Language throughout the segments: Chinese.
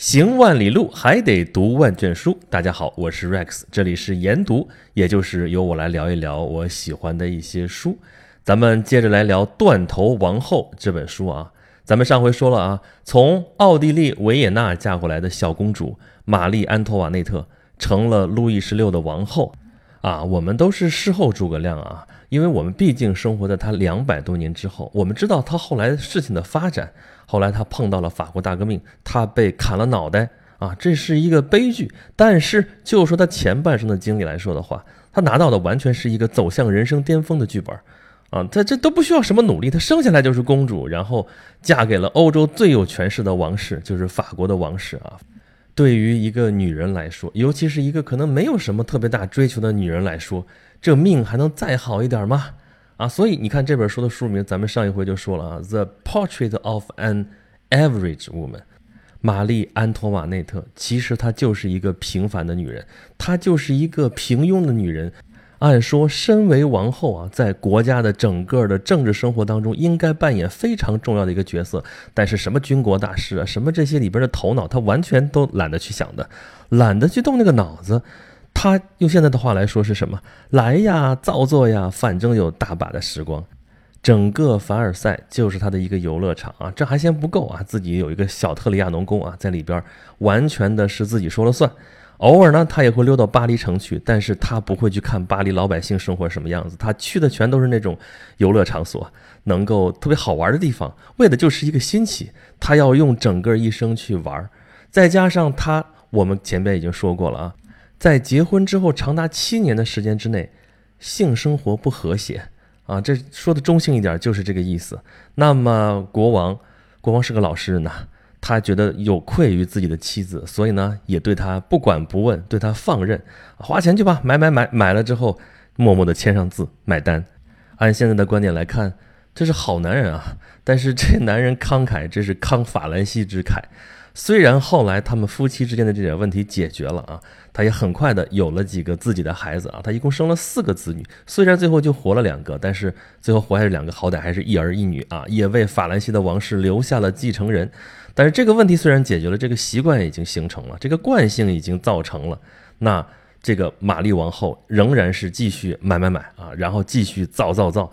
行万里路，还得读万卷书。大家好，我是 Rex，这里是研读，也就是由我来聊一聊我喜欢的一些书。咱们接着来聊《断头王后》这本书啊。咱们上回说了啊，从奥地利维也纳嫁过来的小公主玛丽安托瓦内特成了路易十六的王后啊。我们都是事后诸葛亮啊，因为我们毕竟生活在他两百多年之后，我们知道他后来事情的发展。后来他碰到了法国大革命，他被砍了脑袋啊，这是一个悲剧。但是就说他前半生的经历来说的话，他拿到的完全是一个走向人生巅峰的剧本啊，他这都不需要什么努力，他生下来就是公主，然后嫁给了欧洲最有权势的王室，就是法国的王室啊。对于一个女人来说，尤其是一个可能没有什么特别大追求的女人来说，这命还能再好一点吗？啊，所以你看这本书的书名，咱们上一回就说了啊，《The Portrait of an Average Woman》，玛丽安托瓦内特，其实她就是一个平凡的女人，她就是一个平庸的女人。按说，身为王后啊，在国家的整个的政治生活当中，应该扮演非常重要的一个角色。但是什么军国大事啊，什么这些里边的头脑，她完全都懒得去想的，懒得去动那个脑子。他用现在的话来说是什么？来呀，造作呀，反正有大把的时光。整个凡尔赛就是他的一个游乐场啊！这还嫌不够啊，自己有一个小特里亚农宫啊，在里边完全的是自己说了算。偶尔呢，他也会溜到巴黎城去，但是他不会去看巴黎老百姓生活什么样子。他去的全都是那种游乐场所，能够特别好玩的地方，为的就是一个新奇。他要用整个一生去玩，再加上他，我们前面已经说过了啊。在结婚之后长达七年的时间之内，性生活不和谐啊，这说的中性一点就是这个意思。那么国王，国王是个老实人呐，他觉得有愧于自己的妻子，所以呢也对他不管不问，对他放任，花钱去吧，买买买，买了之后默默的签上字买单。按现在的观点来看，这是好男人啊，但是这男人慷慨，这是慷法兰西之慨。虽然后来他们夫妻之间的这点问题解决了啊，他也很快的有了几个自己的孩子啊，他一共生了四个子女，虽然最后就活了两个，但是最后活下来两个好歹还是一儿一女啊，也为法兰西的王室留下了继承人。但是这个问题虽然解决了，这个习惯已经形成了，这个惯性已经造成了，那这个玛丽王后仍然是继续买买买啊，然后继续造造造，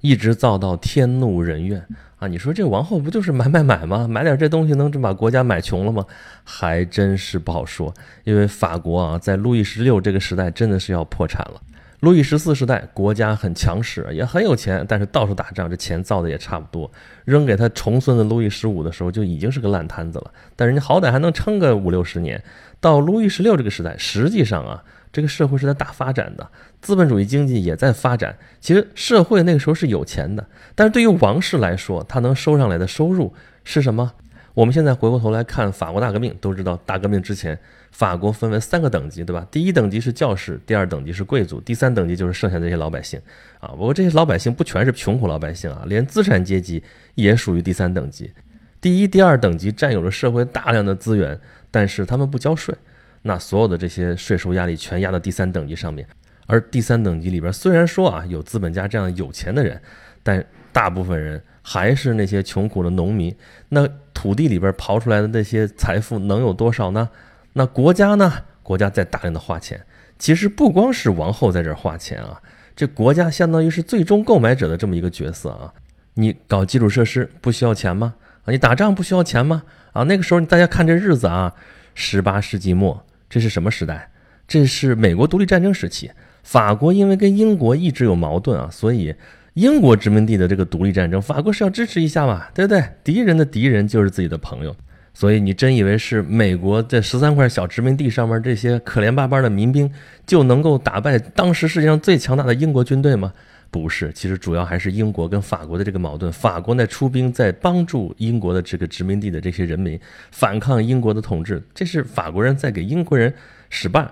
一直造到天怒人怨。啊，你说这王后不就是买买买吗？买点这东西能真把国家买穷了吗？还真是不好说。因为法国啊，在路易十六这个时代真的是要破产了。路易十四时代国家很强势，也很有钱，但是到处打仗，这钱造的也差不多。扔给他重孙子路易十五的时候，就已经是个烂摊子了。但人家好歹还能撑个五六十年。到路易十六这个时代，实际上啊。这个社会是在大发展的，资本主义经济也在发展。其实社会那个时候是有钱的，但是对于王室来说，他能收上来的收入是什么？我们现在回过头来看法国大革命，都知道大革命之前，法国分为三个等级，对吧？第一等级是教士，第二等级是贵族，第三等级就是剩下这些老百姓啊。不过这些老百姓不全是穷苦老百姓啊，连资产阶级也属于第三等级。第一、第二等级占有了社会大量的资源，但是他们不交税。那所有的这些税收压力全压到第三等级上面，而第三等级里边虽然说啊有资本家这样有钱的人，但大部分人还是那些穷苦的农民。那土地里边刨出来的那些财富能有多少呢？那国家呢？国家在大量的花钱。其实不光是王后在这花钱啊，这国家相当于是最终购买者的这么一个角色啊。你搞基础设施不需要钱吗？啊，你打仗不需要钱吗？啊，那个时候大家看这日子啊，十八世纪末。这是什么时代？这是美国独立战争时期。法国因为跟英国一直有矛盾啊，所以英国殖民地的这个独立战争，法国是要支持一下嘛，对不对？敌人的敌人就是自己的朋友，所以你真以为是美国这十三块小殖民地上面这些可怜巴巴的民兵就能够打败当时世界上最强大的英国军队吗？不是，其实主要还是英国跟法国的这个矛盾。法国在出兵，在帮助英国的这个殖民地的这些人民反抗英国的统治，这是法国人在给英国人使绊。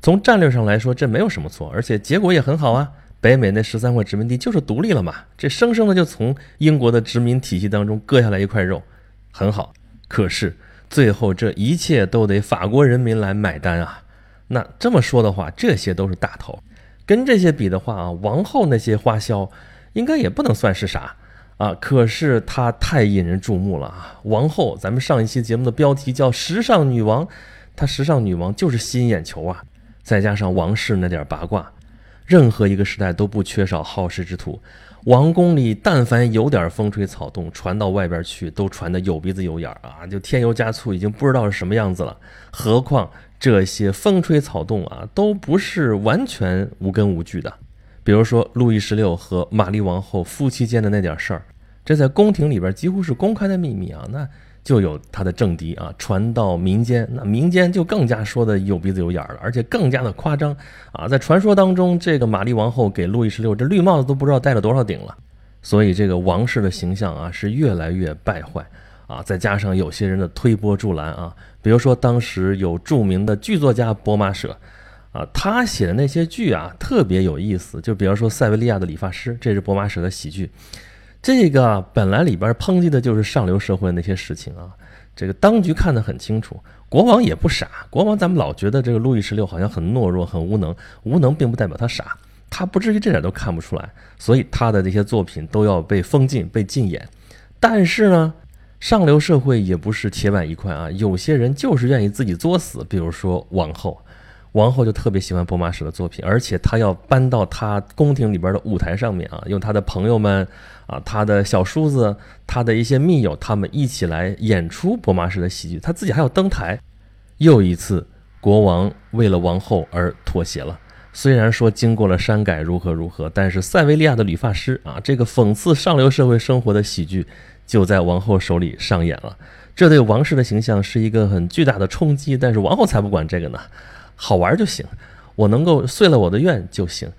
从战略上来说，这没有什么错，而且结果也很好啊。北美那十三块殖民地就是独立了嘛，这生生的就从英国的殖民体系当中割下来一块肉，很好。可是最后这一切都得法国人民来买单啊。那这么说的话，这些都是大头。跟这些比的话啊，王后那些花销，应该也不能算是啥啊，可是她太引人注目了啊！王后，咱们上一期节目的标题叫“时尚女王”，她时尚女王就是吸引眼球啊！再加上王室那点八卦，任何一个时代都不缺少好事之徒。王宫里但凡有点风吹草动，传到外边去都传得有鼻子有眼儿啊！就添油加醋，已经不知道是什么样子了。何况这些风吹草动啊，都不是完全无根无据的。比如说路易十六和玛丽王后夫妻间的那点事儿。这在宫廷里边几乎是公开的秘密啊，那就有他的政敌啊，传到民间，那民间就更加说的有鼻子有眼儿了，而且更加的夸张啊。在传说当中，这个玛丽王后给路易十六这绿帽子都不知道戴了多少顶了，所以这个王室的形象啊是越来越败坏啊。再加上有些人的推波助澜啊，比如说当时有著名的剧作家博马舍啊，他写的那些剧啊特别有意思，就比方说《塞维利亚的理发师》，这是博马舍的喜剧。这个本来里边抨击的就是上流社会那些事情啊，这个当局看得很清楚，国王也不傻。国王咱们老觉得这个路易十六好像很懦弱、很无能，无能并不代表他傻，他不至于这点都看不出来，所以他的这些作品都要被封禁、被禁演。但是呢，上流社会也不是铁板一块啊，有些人就是愿意自己作死，比如说王后。王后就特别喜欢博马史的作品，而且她要搬到她宫廷里边的舞台上面啊，用她的朋友们啊，她的小叔子，她的一些密友，他们一起来演出博马史的喜剧，她自己还要登台。又一次，国王为了王后而妥协了。虽然说经过了删改，如何如何，但是塞维利亚的理发师啊，这个讽刺上流社会生活的喜剧就在王后手里上演了。这对王室的形象是一个很巨大的冲击，但是王后才不管这个呢。好玩就行，我能够遂了我的愿就行。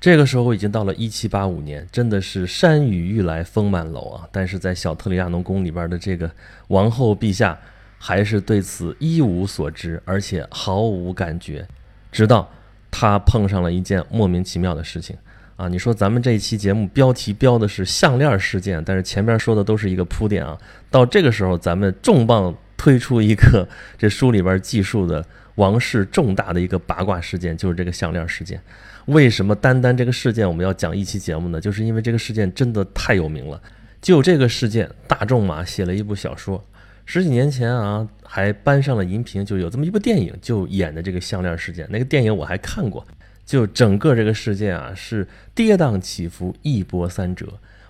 这个时候已经到了一七八五年，真的是山雨欲来风满楼啊！但是在小特里亚农宫里边的这个王后陛下，还是对此一无所知，而且毫无感觉。直到他碰上了一件莫名其妙的事情啊！你说咱们这一期节目标题标的是项链事件，但是前边说的都是一个铺垫啊。到这个时候，咱们重磅推出一个这书里边记述的。王室重大的一个八卦事件就是这个项链事件。为什么单单这个事件我们要讲一期节目呢？就是因为这个事件真的太有名了。就这个事件，大仲马写了一部小说，十几年前啊还搬上了银屏，就有这么一部电影，就演的这个项链事件。那个电影我还看过。就整个这个事件啊是跌宕起伏，一波三折，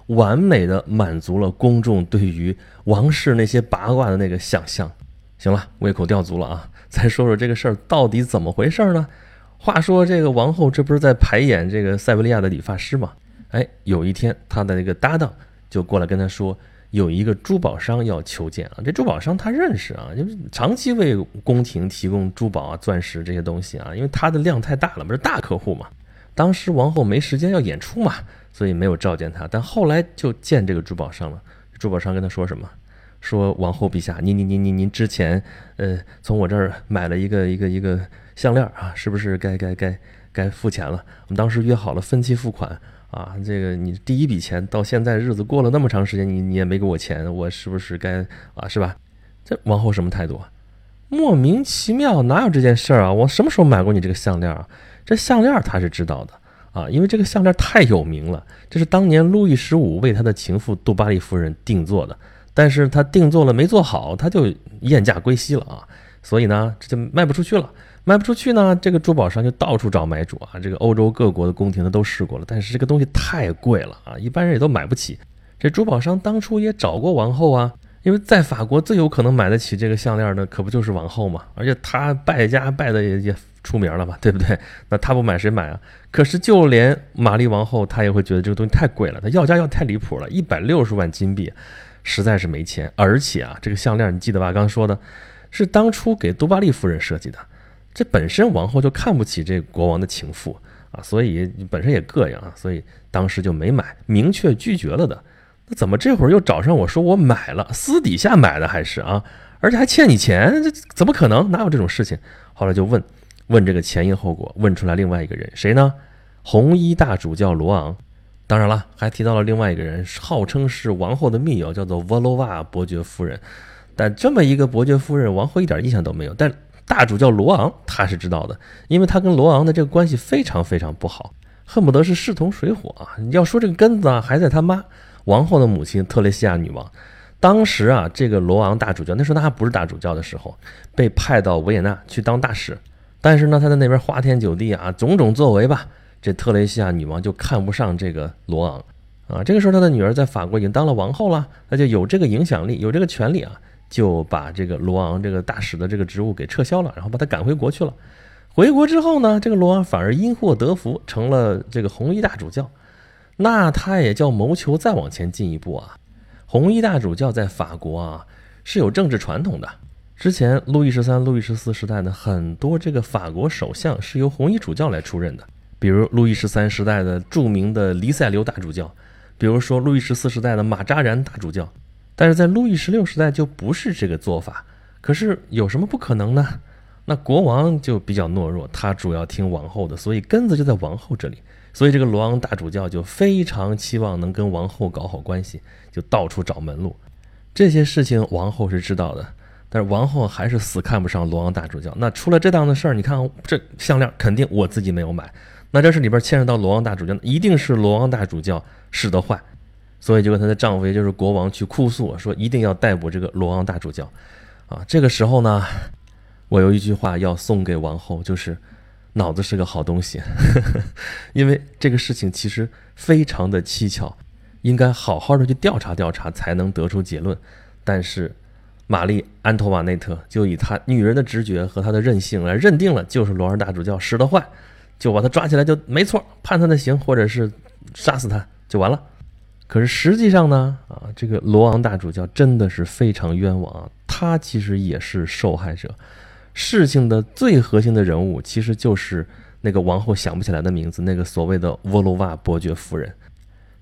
完美的满足了公众对于王室那些八卦的那个想象。行了，胃口吊足了啊！再说说这个事儿到底怎么回事呢？话说这个王后这不是在排演这个塞维利亚的理发师吗？哎，有一天她的那个搭档就过来跟她说，有一个珠宝商要求见啊。这珠宝商他认识啊，就是长期为宫廷提供珠宝啊、钻石这些东西啊，因为他的量太大了，不是大客户嘛。当时王后没时间要演出嘛，所以没有召见他。但后来就见这个珠宝商了。珠宝商跟他说什么？说王后陛下，您您您您您之前，呃，从我这儿买了一个一个一个项链啊，是不是该该该该付钱了？我们当时约好了分期付款啊，这个你第一笔钱到现在日子过了那么长时间，你你也没给我钱，我是不是该啊？是吧？这王后什么态度啊？莫名其妙，哪有这件事儿啊？我什么时候买过你这个项链啊？这项链他是知道的啊，因为这个项链太有名了，这是当年路易十五为他的情妇杜巴利夫人定做的。但是他定做了没做好，他就验价归西了啊，所以呢，这就卖不出去了。卖不出去呢，这个珠宝商就到处找买主啊。这个欧洲各国的宫廷他都试过了，但是这个东西太贵了啊，一般人也都买不起。这珠宝商当初也找过王后啊，因为在法国最有可能买得起这个项链的，可不就是王后嘛？而且他败家败的也也出名了嘛，对不对？那他不买谁买啊？可是就连玛丽王后，她也会觉得这个东西太贵了，她要价要太离谱了，一百六十万金币。实在是没钱，而且啊，这个项链你记得吧？刚说的，是当初给杜巴利夫人设计的。这本身王后就看不起这国王的情妇啊，所以本身也膈应啊，所以当时就没买，明确拒绝了的。那怎么这会儿又找上我说我买了，私底下买的还是啊？而且还欠你钱，这怎么可能？哪有这种事情？后来就问问这个前因后果，问出来另外一个人谁呢？红衣大主教罗昂。当然了，还提到了另外一个人，号称是王后的密友，叫做沃罗瓦伯爵夫人。但这么一个伯爵夫人，王后一点印象都没有。但大主教罗昂他是知道的，因为他跟罗昂的这个关系非常非常不好，恨不得是势同水火啊。要说这个根子啊，还在他妈王后的母亲特蕾西亚女王。当时啊，这个罗昂大主教那时候他还不是大主教的时候，被派到维也纳去当大使。但是呢，他在那边花天酒地啊，种种作为吧，这特蕾西亚女王就看不上这个罗昂啊。这个时候，他的女儿在法国已经当了王后了，那就有这个影响力，有这个权利啊，就把这个罗昂这个大使的这个职务给撤销了，然后把他赶回国去了。回国之后呢，这个罗昂反而因祸得福，成了这个红衣大主教。那他也叫谋求再往前进一步啊。红衣大主教在法国啊是有政治传统的。之前路易十三、路易十四时代呢，很多这个法国首相是由红衣主教来出任的。比如路易十三时代的著名的黎塞留大主教，比如说路易十四时代的马扎然大主教。但是在路易十六时代就不是这个做法。可是有什么不可能呢？那国王就比较懦弱，他主要听王后的，所以根子就在王后这里。所以这个罗昂大主教就非常期望能跟王后搞好关系，就到处找门路。这些事情王后是知道的，但是王后还是死看不上罗昂大主教。那出了这档子事儿，你看这项链肯定我自己没有买，那这事里边牵扯到罗昂大主教，一定是罗昂大主教使得坏，所以就跟她的丈夫，也就是国王去哭诉，说一定要逮捕这个罗昂大主教。啊，这个时候呢，我有一句话要送给王后，就是。脑子是个好东西，因为这个事情其实非常的蹊跷，应该好好的去调查调查才能得出结论。但是玛丽安托瓦内特就以她女人的直觉和她的任性来认定了，就是罗尔大主教使得坏，就把他抓起来就没错，判他的刑或者是杀死他就完了。可是实际上呢，啊，这个罗昂大主教真的是非常冤枉啊，他其实也是受害者。事情的最核心的人物其实就是那个王后想不起来的名字，那个所谓的沃罗瓦伯爵夫人。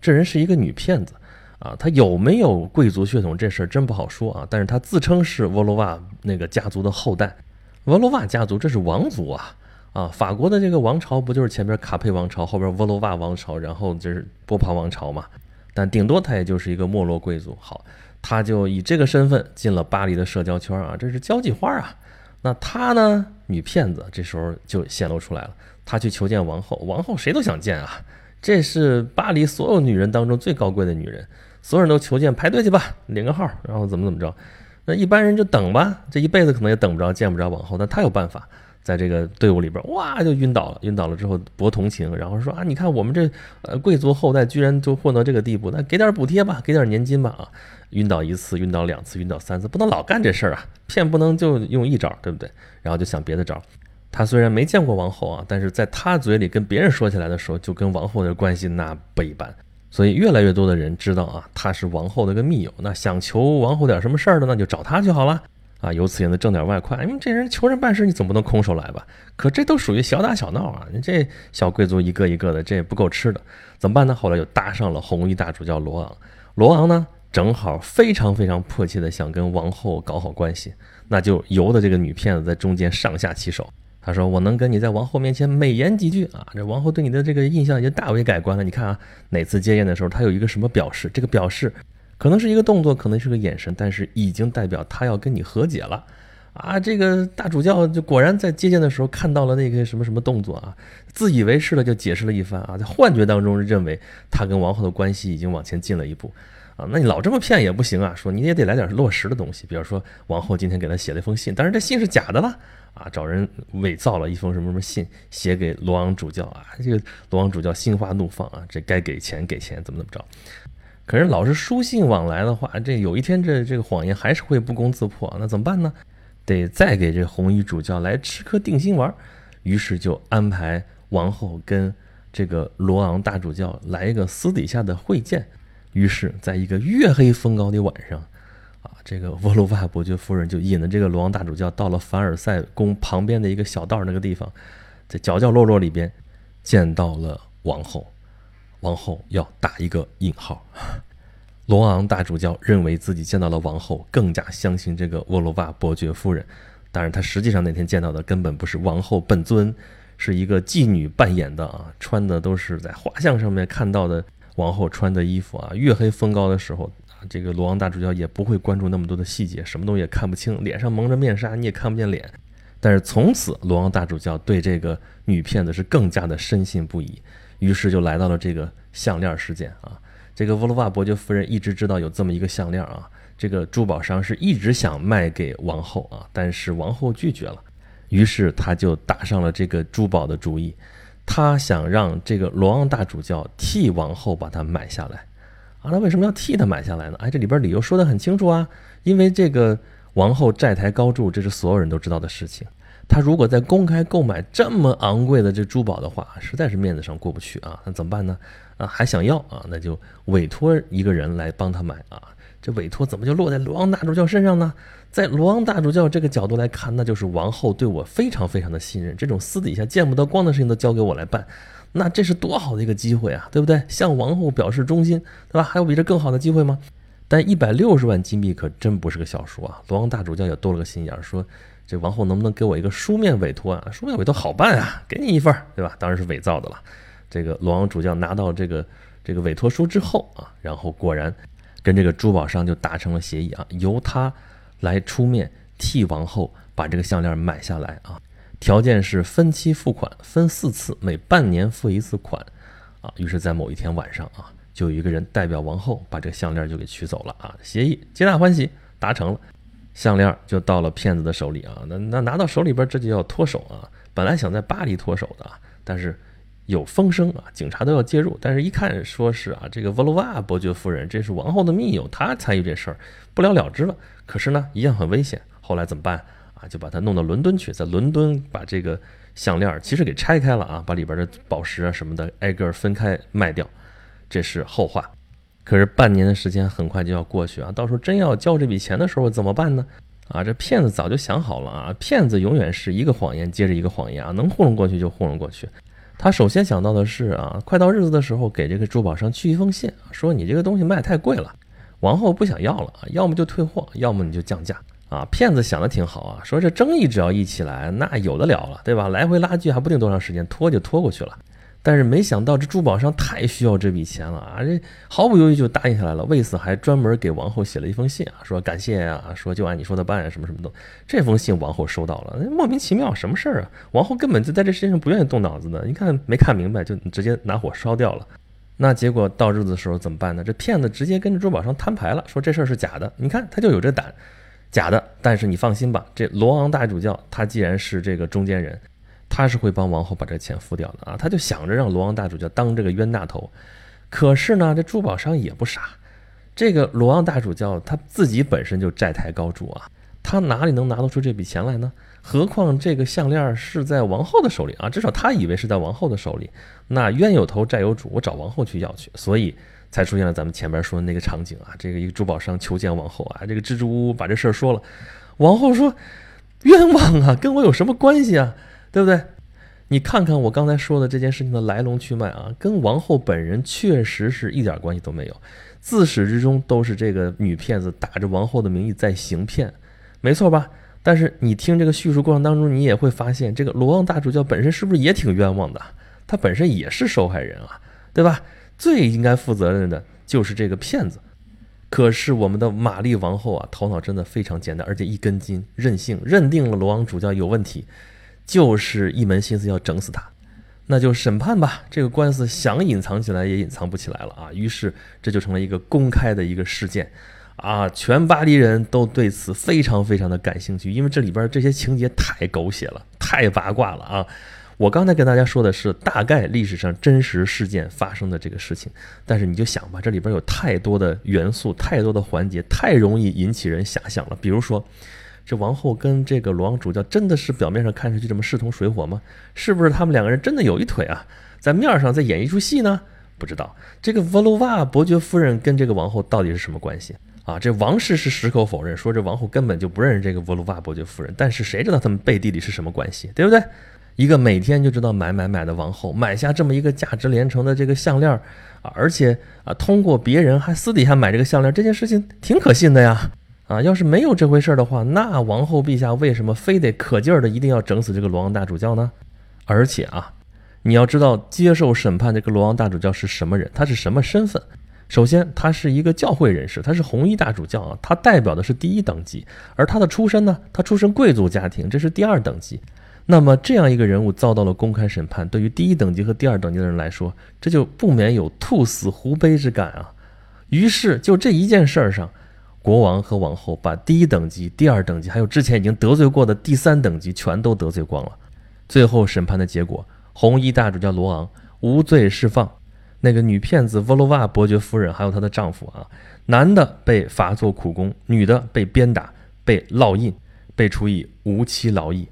这人是一个女骗子啊，她有没有贵族血统这事儿真不好说啊。但是她自称是沃罗瓦那个家族的后代，沃罗瓦家族这是王族啊啊！法国的这个王朝不就是前边卡佩王朝，后边沃罗瓦王朝，然后就是波旁王朝嘛？但顶多他也就是一个没落贵族。好，他就以这个身份进了巴黎的社交圈啊，这是交际花啊。那她呢？女骗子这时候就显露出来了。她去求见王后，王后谁都想见啊！这是巴黎所有女人当中最高贵的女人，所有人都求见，排队去吧，领个号，然后怎么怎么着。那一般人就等吧，这一辈子可能也等不着，见不着王后。但她有办法，在这个队伍里边，哇，就晕倒了。晕倒了之后博同情，然后说啊，你看我们这呃贵族后代居然就混到这个地步，那给点补贴吧，给点年金吧啊！晕倒一次，晕倒两次，晕倒三次，不能老干这事儿啊！骗不能就用一招，对不对？然后就想别的招。他虽然没见过王后啊，但是在他嘴里跟别人说起来的时候，就跟王后的关系那不一般。所以越来越多的人知道啊，他是王后的个密友。那想求王后点什么事儿的，那就找他就好了啊，由此也能挣点外快。因为这人求人办事，你总不能空手来吧？可这都属于小打小闹啊！你这小贵族一个一个的，这也不够吃的，怎么办呢？后来又搭上了红衣大主教罗昂。罗昂呢？正好非常非常迫切的想跟王后搞好关系，那就由得这个女骗子在中间上下其手。他说：“我能跟你在王后面前美言几句啊？这王后对你的这个印象已经大为改观了。你看啊，哪次接见的时候，他有一个什么表示？这个表示可能是一个动作，可能是个眼神，但是已经代表他要跟你和解了啊！这个大主教就果然在接见的时候看到了那个什么什么动作啊，自以为是的就解释了一番啊，在幻觉当中认为他跟王后的关系已经往前进了一步。”啊，那你老这么骗也不行啊！说你也得来点落实的东西，比如说王后今天给他写了一封信，但是这信是假的了啊！找人伪造了一封什么什么信，写给罗昂主教啊！这个罗昂主教心花怒放啊！这该给钱给钱，怎么怎么着？可是老是书信往来的话，这有一天这这个谎言还是会不攻自破，那怎么办呢？得再给这红衣主教来吃颗定心丸。于是就安排王后跟这个罗昂大主教来一个私底下的会见。于是，在一个月黑风高的晚上，啊，这个沃罗瓦伯爵夫人就引着这个罗昂大主教到了凡尔赛宫旁边的一个小道那个地方，在角角落落里边见到了王后。王后要打一个引号。罗昂大主教认为自己见到了王后，更加相信这个沃罗瓦伯爵夫人。当然，他实际上那天见到的根本不是王后本尊，是一个妓女扮演的啊，穿的都是在画像上面看到的。王后穿的衣服啊，月黑风高的时候，这个罗昂大主教也不会关注那么多的细节，什么东西也看不清，脸上蒙着面纱，你也看不见脸。但是从此，罗昂大主教对这个女骗子是更加的深信不疑，于是就来到了这个项链事件啊。这个沃罗瓦伯爵夫人一直知道有这么一个项链啊，这个珠宝商是一直想卖给王后啊，但是王后拒绝了，于是他就打上了这个珠宝的主意，他想让这个罗昂大主教替王后把它买下来啊。那为什么要替他买下来呢？哎，这里边理由说得很清楚啊，因为这个王后债台高筑，这是所有人都知道的事情。他如果在公开购买这么昂贵的这珠宝的话，实在是面子上过不去啊。那怎么办呢？啊，还想要啊？那就委托一个人来帮他买啊。这委托怎么就落在罗昂大主教身上呢？在罗昂大主教这个角度来看，那就是王后对我非常非常的信任，这种私底下见不得光的事情都交给我来办，那这是多好的一个机会啊，对不对？向王后表示忠心，对吧？还有比这更好的机会吗？但一百六十万金币可真不是个小数啊！罗昂大主教也多了个心眼，说。这王后能不能给我一个书面委托啊？书面委托好办啊，给你一份，对吧？当然是伪造的了。这个罗王主教拿到这个这个委托书之后啊，然后果然跟这个珠宝商就达成了协议啊，由他来出面替王后把这个项链买下来啊，条件是分期付款，分四次，每半年付一次款啊。于是，在某一天晚上啊，就有一个人代表王后把这个项链就给取走了啊，协议皆大欢喜达成了。项链就到了骗子的手里啊，那那拿到手里边这就要脱手啊。本来想在巴黎脱手的，但是有风声啊，警察都要介入。但是一看说是啊，这个沃罗瓦伯爵夫人，这是王后的密友，她参与这事儿，不了了之了。可是呢，一样很危险。后来怎么办啊？就把他弄到伦敦去，在伦敦把这个项链其实给拆开了啊，把里边的宝石啊什么的挨个分开卖掉，这是后话。可是半年的时间很快就要过去啊，到时候真要交这笔钱的时候怎么办呢？啊，这骗子早就想好了啊，骗子永远是一个谎言接着一个谎言啊，能糊弄过去就糊弄过去。他首先想到的是啊，快到日子的时候给这个珠宝商去一封信，说你这个东西卖太贵了，王后不想要了啊，要么就退货，要么你就降价啊。骗子想的挺好啊，说这争议只要一起来，那有的了了，对吧？来回拉锯还不定多长时间，拖就拖过去了。但是没想到这珠宝商太需要这笔钱了啊！这毫不犹豫就答应下来了。为此还专门给王后写了一封信啊，说感谢啊，说就按你说的办啊，什么什么的。这封信王后收到了，莫名其妙什么事儿啊？王后根本就在这事情上不愿意动脑子的，你看没看明白就直接拿火烧掉了。那结果到日子的时候怎么办呢？这骗子直接跟着珠宝商摊牌了，说这事儿是假的。你看他就有这胆，假的。但是你放心吧，这罗昂大主教他既然是这个中间人。他是会帮王后把这钱付掉的啊，他就想着让罗昂大主教当这个冤大头。可是呢，这珠宝商也不傻，这个罗昂大主教他自己本身就债台高筑啊，他哪里能拿得出这笔钱来呢？何况这个项链是在王后的手里啊，至少他以为是在王后的手里。那冤有头债有主，我找王后去要去，所以才出现了咱们前面说的那个场景啊。这个一个珠宝商求见王后啊，这个支支吾吾把这事儿说了，王后说冤枉啊，跟我有什么关系啊？对不对？你看看我刚才说的这件事情的来龙去脉啊，跟王后本人确实是一点关系都没有，自始至终都是这个女骗子打着王后的名义在行骗，没错吧？但是你听这个叙述过程当中，你也会发现，这个罗旺大主教本身是不是也挺冤枉的？他本身也是受害人啊，对吧？最应该负责任的就是这个骗子。可是我们的玛丽王后啊，头脑真的非常简单，而且一根筋，任性，认定了罗旺主教有问题。就是一门心思要整死他，那就审判吧。这个官司想隐藏起来也隐藏不起来了啊！于是这就成了一个公开的一个事件，啊，全巴黎人都对此非常非常的感兴趣，因为这里边这些情节太狗血了，太八卦了啊！我刚才跟大家说的是大概历史上真实事件发生的这个事情，但是你就想吧，这里边有太多的元素，太多的环节，太容易引起人遐想了，比如说。这王后跟这个罗王主教真的是表面上看上去这么势同水火吗？是不是他们两个人真的有一腿啊？在面上在演一出戏呢？不知道这个沃罗瓦伯爵夫人跟这个王后到底是什么关系啊？这王室是矢口否认，说这王后根本就不认识这个沃罗瓦伯爵夫人。但是谁知道他们背地里是什么关系，对不对？一个每天就知道买买买的王后，买下这么一个价值连城的这个项链啊，而且啊，通过别人还私底下买这个项链，这件事情挺可信的呀。啊，要是没有这回事儿的话，那王后陛下为什么非得可劲儿的一定要整死这个罗王大主教呢？而且啊，你要知道，接受审判这个罗王大主教是什么人，他是什么身份？首先，他是一个教会人士，他是红衣大主教啊，他代表的是第一等级。而他的出身呢，他出身贵族家庭，这是第二等级。那么这样一个人物遭到了公开审判，对于第一等级和第二等级的人来说，这就不免有兔死狐悲之感啊。于是就这一件事儿上，国王和王后把第一等级、第二等级，还有之前已经得罪过的第三等级全都得罪光了。最后审判的结果，红衣大主教罗昂无罪释放，那个女骗子沃罗瓦伯爵夫人还有她的丈夫啊，男的被罚做苦工，女的被鞭打、被烙印、被处以无期劳役。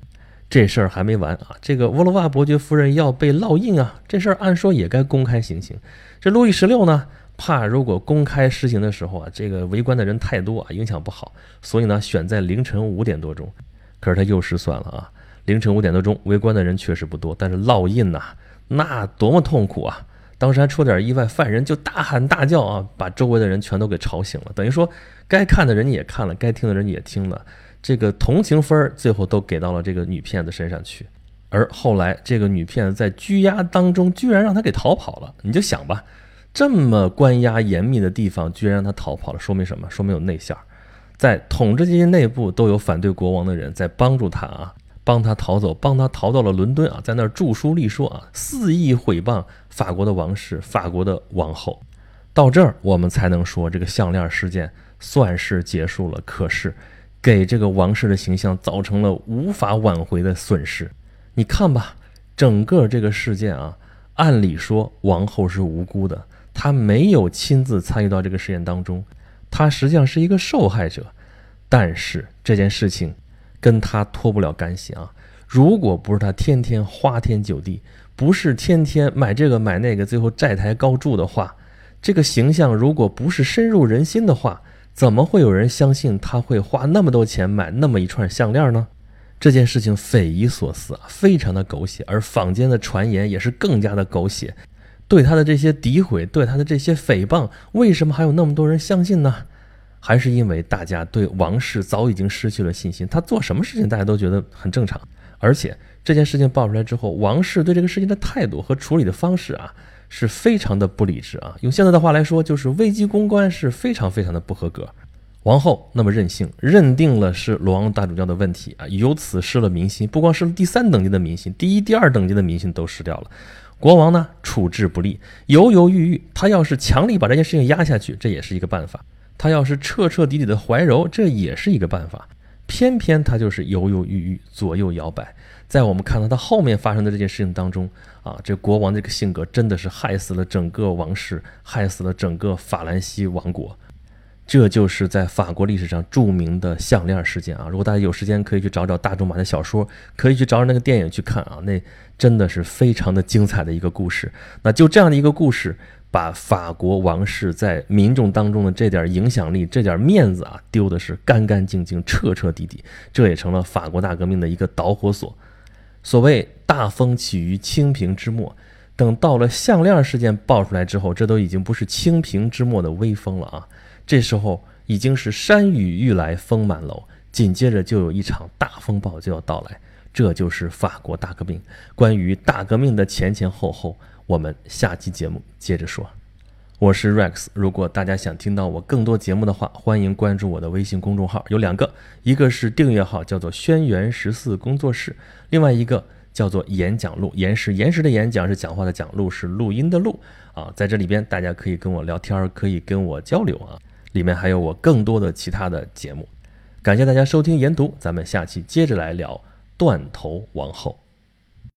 这事儿还没完啊！这个沃罗瓦伯爵夫人要被烙印啊！这事儿按说也该公开行刑。这路易十六呢，怕如果公开实行的时候啊，这个围观的人太多啊，影响不好，所以呢，选在凌晨五点多钟。可是他又失算了啊！凌晨五点多钟，围观的人确实不多，但是烙印呐，那多么痛苦啊！当时还出点意外，犯人就大喊大叫啊，把周围的人全都给吵醒了。等于说，该看的人也看了，该听的人也听了。这个同情分最后都给到了这个女骗子身上去，而后来这个女骗子在拘押当中居然让他给逃跑了。你就想吧，这么关押严密的地方，居然让他逃跑了，说明什么？说明有内线，在统治阶级内部都有反对国王的人在帮助他啊，帮他逃走，帮他逃到了伦敦啊，在那儿著书立说啊，肆意毁谤法国的王室、法国的王后。到这儿我们才能说这个项链事件算是结束了。可是。给这个王室的形象造成了无法挽回的损失。你看吧，整个这个事件啊，按理说王后是无辜的，他没有亲自参与到这个实验当中，他实际上是一个受害者。但是这件事情跟他脱不了干系啊！如果不是他天天花天酒地，不是天天买这个买那个，最后债台高筑的话，这个形象如果不是深入人心的话，怎么会有人相信他会花那么多钱买那么一串项链呢？这件事情匪夷所思啊，非常的狗血，而坊间的传言也是更加的狗血。对他的这些诋毁，对他的这些诽谤，为什么还有那么多人相信呢？还是因为大家对王室早已经失去了信心，他做什么事情大家都觉得很正常。而且这件事情爆出来之后，王室对这个事情的态度和处理的方式啊。是非常的不理智啊！用现在的话来说，就是危机公关是非常非常的不合格。王后那么任性，认定了是罗昂大主教的问题啊，由此失了民心，不光失了第三等级的民心，第一、第二等级的民心都失掉了。国王呢，处置不力，犹犹豫豫。他要是强力把这件事情压下去，这也是一个办法；他要是彻彻底底的怀柔，这也是一个办法。偏偏他就是犹犹豫豫，左右摇摆。在我们看到他后面发生的这件事情当中。啊，这国王这个性格真的是害死了整个王室，害死了整个法兰西王国。这就是在法国历史上著名的项链事件啊！如果大家有时间，可以去找找大仲马的小说，可以去找找那个电影去看啊，那真的是非常的精彩的一个故事。那就这样的一个故事，把法国王室在民众当中的这点影响力、这点面子啊，丢的是干干净净、彻彻底底。这也成了法国大革命的一个导火索。所谓大风起于清平之末，等到了项链事件爆出来之后，这都已经不是清平之末的微风了啊！这时候已经是山雨欲来风满楼，紧接着就有一场大风暴就要到来，这就是法国大革命。关于大革命的前前后后，我们下期节目接着说。我是 Rex，如果大家想听到我更多节目的话，欢迎关注我的微信公众号，有两个，一个是订阅号，叫做轩辕十四工作室，另外一个叫做演讲录，延时延时的演讲是讲话的讲，录是录音的录啊，在这里边大家可以跟我聊天，可以跟我交流啊，里面还有我更多的其他的节目，感谢大家收听研读，咱们下期接着来聊断头王后。